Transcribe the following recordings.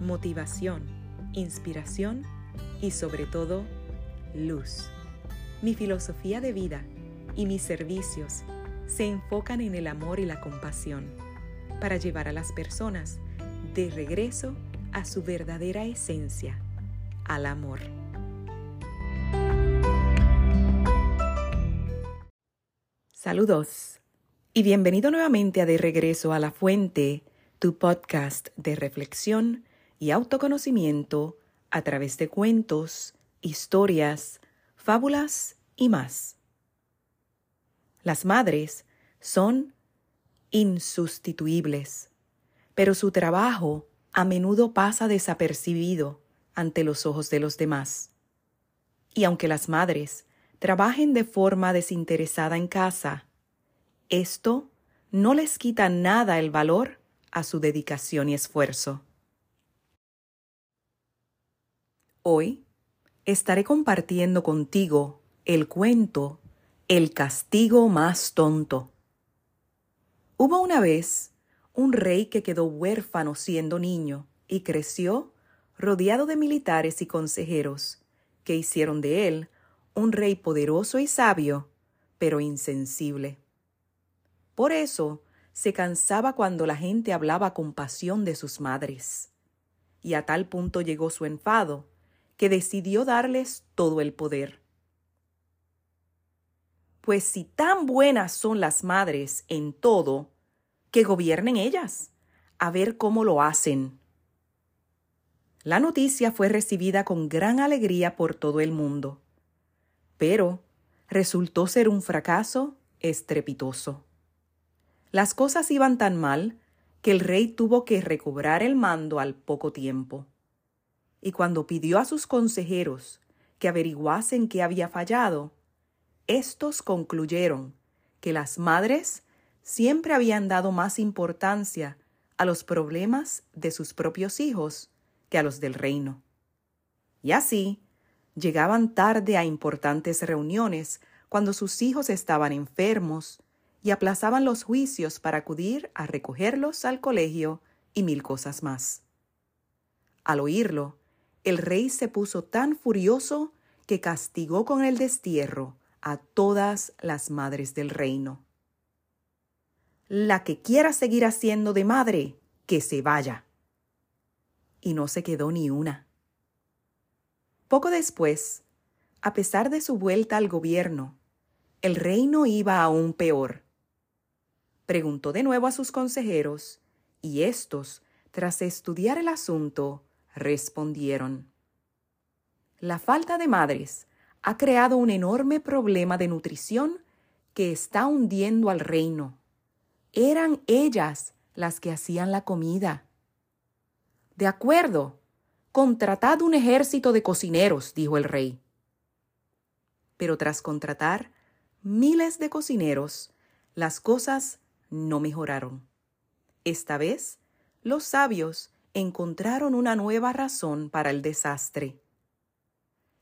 motivación, inspiración y sobre todo luz. Mi filosofía de vida y mis servicios se enfocan en el amor y la compasión para llevar a las personas de regreso a su verdadera esencia, al amor. Saludos y bienvenido nuevamente a De Regreso a la Fuente, tu podcast de reflexión y autoconocimiento a través de cuentos, historias, fábulas y más. Las madres son insustituibles, pero su trabajo a menudo pasa desapercibido ante los ojos de los demás. Y aunque las madres trabajen de forma desinteresada en casa, esto no les quita nada el valor a su dedicación y esfuerzo. Hoy estaré compartiendo contigo el cuento El castigo más tonto. Hubo una vez un rey que quedó huérfano siendo niño y creció rodeado de militares y consejeros, que hicieron de él un rey poderoso y sabio, pero insensible. Por eso se cansaba cuando la gente hablaba con pasión de sus madres. Y a tal punto llegó su enfado, que decidió darles todo el poder. Pues si tan buenas son las madres en todo, que gobiernen ellas, a ver cómo lo hacen. La noticia fue recibida con gran alegría por todo el mundo, pero resultó ser un fracaso estrepitoso. Las cosas iban tan mal que el rey tuvo que recobrar el mando al poco tiempo y cuando pidió a sus consejeros que averiguasen qué había fallado, estos concluyeron que las madres siempre habían dado más importancia a los problemas de sus propios hijos que a los del reino. Y así, llegaban tarde a importantes reuniones cuando sus hijos estaban enfermos y aplazaban los juicios para acudir a recogerlos al colegio y mil cosas más. Al oírlo, el rey se puso tan furioso que castigó con el destierro a todas las madres del reino. La que quiera seguir haciendo de madre, que se vaya. Y no se quedó ni una. Poco después, a pesar de su vuelta al gobierno, el reino iba aún peor. Preguntó de nuevo a sus consejeros, y éstos, tras estudiar el asunto, respondieron. La falta de madres ha creado un enorme problema de nutrición que está hundiendo al reino. Eran ellas las que hacían la comida. De acuerdo, contratad un ejército de cocineros, dijo el rey. Pero tras contratar miles de cocineros, las cosas no mejoraron. Esta vez, los sabios encontraron una nueva razón para el desastre.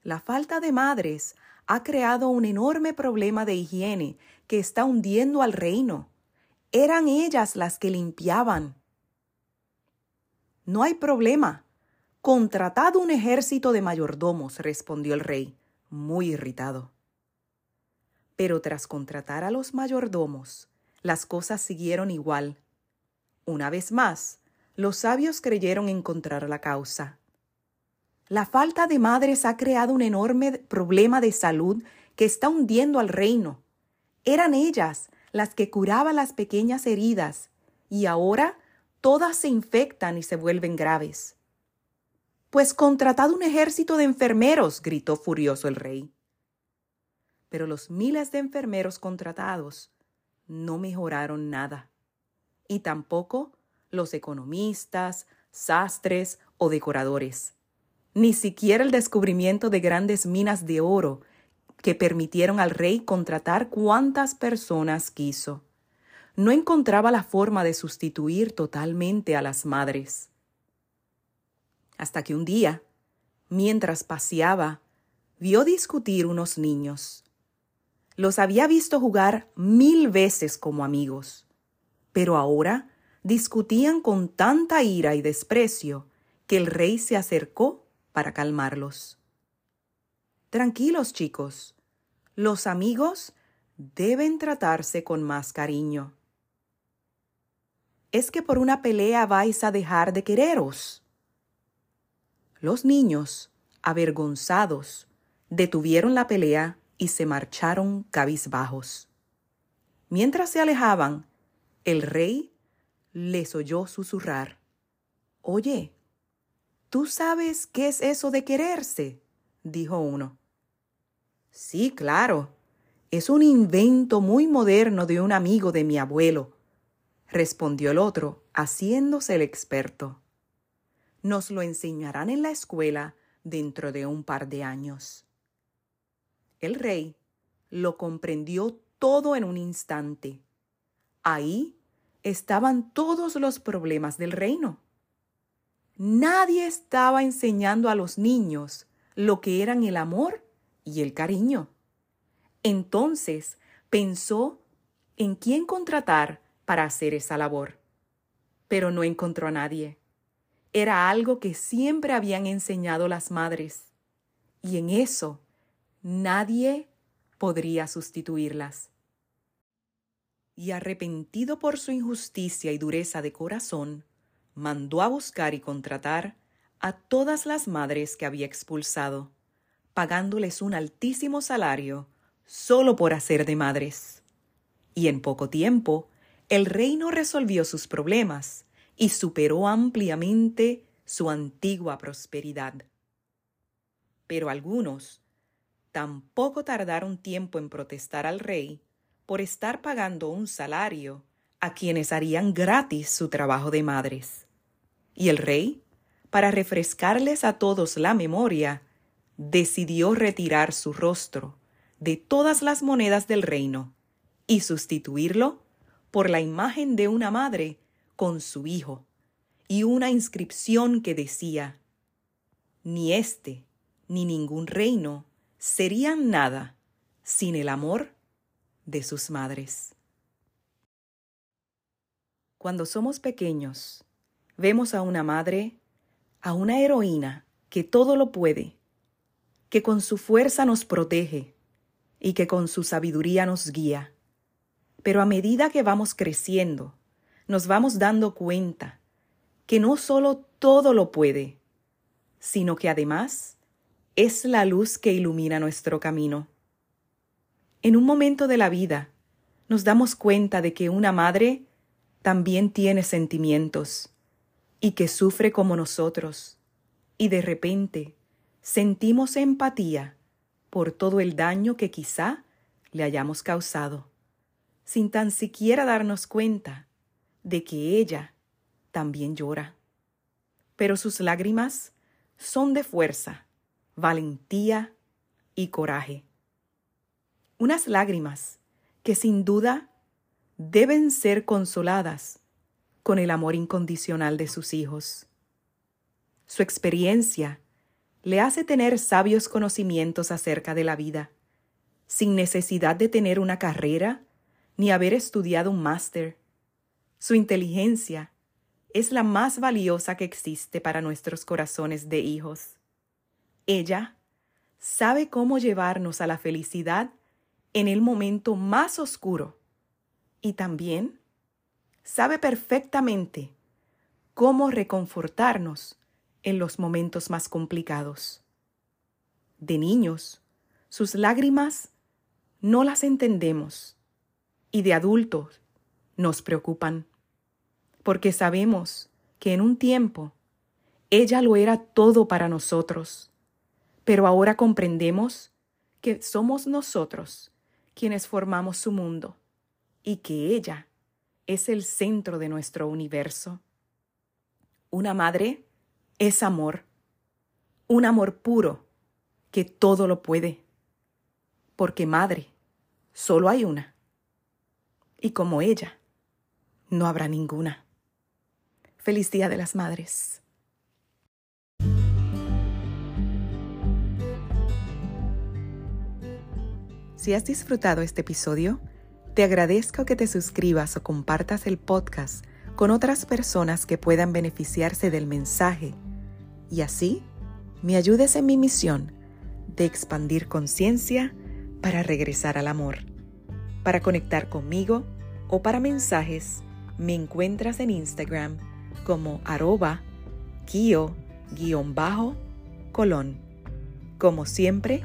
La falta de madres ha creado un enorme problema de higiene que está hundiendo al reino. Eran ellas las que limpiaban. No hay problema. Contratad un ejército de mayordomos, respondió el rey, muy irritado. Pero tras contratar a los mayordomos, las cosas siguieron igual. Una vez más, los sabios creyeron encontrar la causa. La falta de madres ha creado un enorme problema de salud que está hundiendo al reino. Eran ellas las que curaban las pequeñas heridas y ahora todas se infectan y se vuelven graves. Pues contratad un ejército de enfermeros, gritó furioso el rey. Pero los miles de enfermeros contratados no mejoraron nada. Y tampoco los economistas, sastres o decoradores, ni siquiera el descubrimiento de grandes minas de oro que permitieron al rey contratar cuantas personas quiso. No encontraba la forma de sustituir totalmente a las madres. Hasta que un día, mientras paseaba, vio discutir unos niños. Los había visto jugar mil veces como amigos, pero ahora discutían con tanta ira y desprecio que el rey se acercó para calmarlos. Tranquilos, chicos. Los amigos deben tratarse con más cariño. ¿Es que por una pelea vais a dejar de quereros? Los niños, avergonzados, detuvieron la pelea y se marcharon cabizbajos. Mientras se alejaban, el rey les oyó susurrar. Oye, ¿tú sabes qué es eso de quererse? dijo uno. Sí, claro. Es un invento muy moderno de un amigo de mi abuelo, respondió el otro, haciéndose el experto. Nos lo enseñarán en la escuela dentro de un par de años. El rey lo comprendió todo en un instante. Ahí estaban todos los problemas del reino. Nadie estaba enseñando a los niños lo que eran el amor y el cariño. Entonces pensó en quién contratar para hacer esa labor. Pero no encontró a nadie. Era algo que siempre habían enseñado las madres. Y en eso nadie podría sustituirlas. Y arrepentido por su injusticia y dureza de corazón, mandó a buscar y contratar a todas las madres que había expulsado, pagándoles un altísimo salario solo por hacer de madres. Y en poco tiempo, el reino resolvió sus problemas y superó ampliamente su antigua prosperidad. Pero algunos tampoco tardaron tiempo en protestar al rey por estar pagando un salario a quienes harían gratis su trabajo de madres. Y el rey, para refrescarles a todos la memoria, decidió retirar su rostro de todas las monedas del reino y sustituirlo por la imagen de una madre con su hijo y una inscripción que decía, Ni este ni ningún reino serían nada sin el amor de sus madres. Cuando somos pequeños, vemos a una madre, a una heroína que todo lo puede, que con su fuerza nos protege y que con su sabiduría nos guía. Pero a medida que vamos creciendo, nos vamos dando cuenta que no solo todo lo puede, sino que además es la luz que ilumina nuestro camino. En un momento de la vida nos damos cuenta de que una madre también tiene sentimientos y que sufre como nosotros, y de repente sentimos empatía por todo el daño que quizá le hayamos causado, sin tan siquiera darnos cuenta de que ella también llora. Pero sus lágrimas son de fuerza valentía y coraje. Unas lágrimas que sin duda deben ser consoladas con el amor incondicional de sus hijos. Su experiencia le hace tener sabios conocimientos acerca de la vida, sin necesidad de tener una carrera ni haber estudiado un máster. Su inteligencia es la más valiosa que existe para nuestros corazones de hijos. Ella sabe cómo llevarnos a la felicidad en el momento más oscuro y también sabe perfectamente cómo reconfortarnos en los momentos más complicados. De niños, sus lágrimas no las entendemos y de adultos nos preocupan, porque sabemos que en un tiempo ella lo era todo para nosotros pero ahora comprendemos que somos nosotros quienes formamos su mundo y que ella es el centro de nuestro universo. Una madre es amor, un amor puro que todo lo puede, porque madre solo hay una, y como ella, no habrá ninguna. Feliz Día de las Madres. Si has disfrutado este episodio, te agradezco que te suscribas o compartas el podcast con otras personas que puedan beneficiarse del mensaje y así me ayudes en mi misión de expandir conciencia para regresar al amor. Para conectar conmigo o para mensajes, me encuentras en Instagram como arroba kio-colón. Como siempre,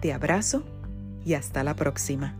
te abrazo y hasta la próxima.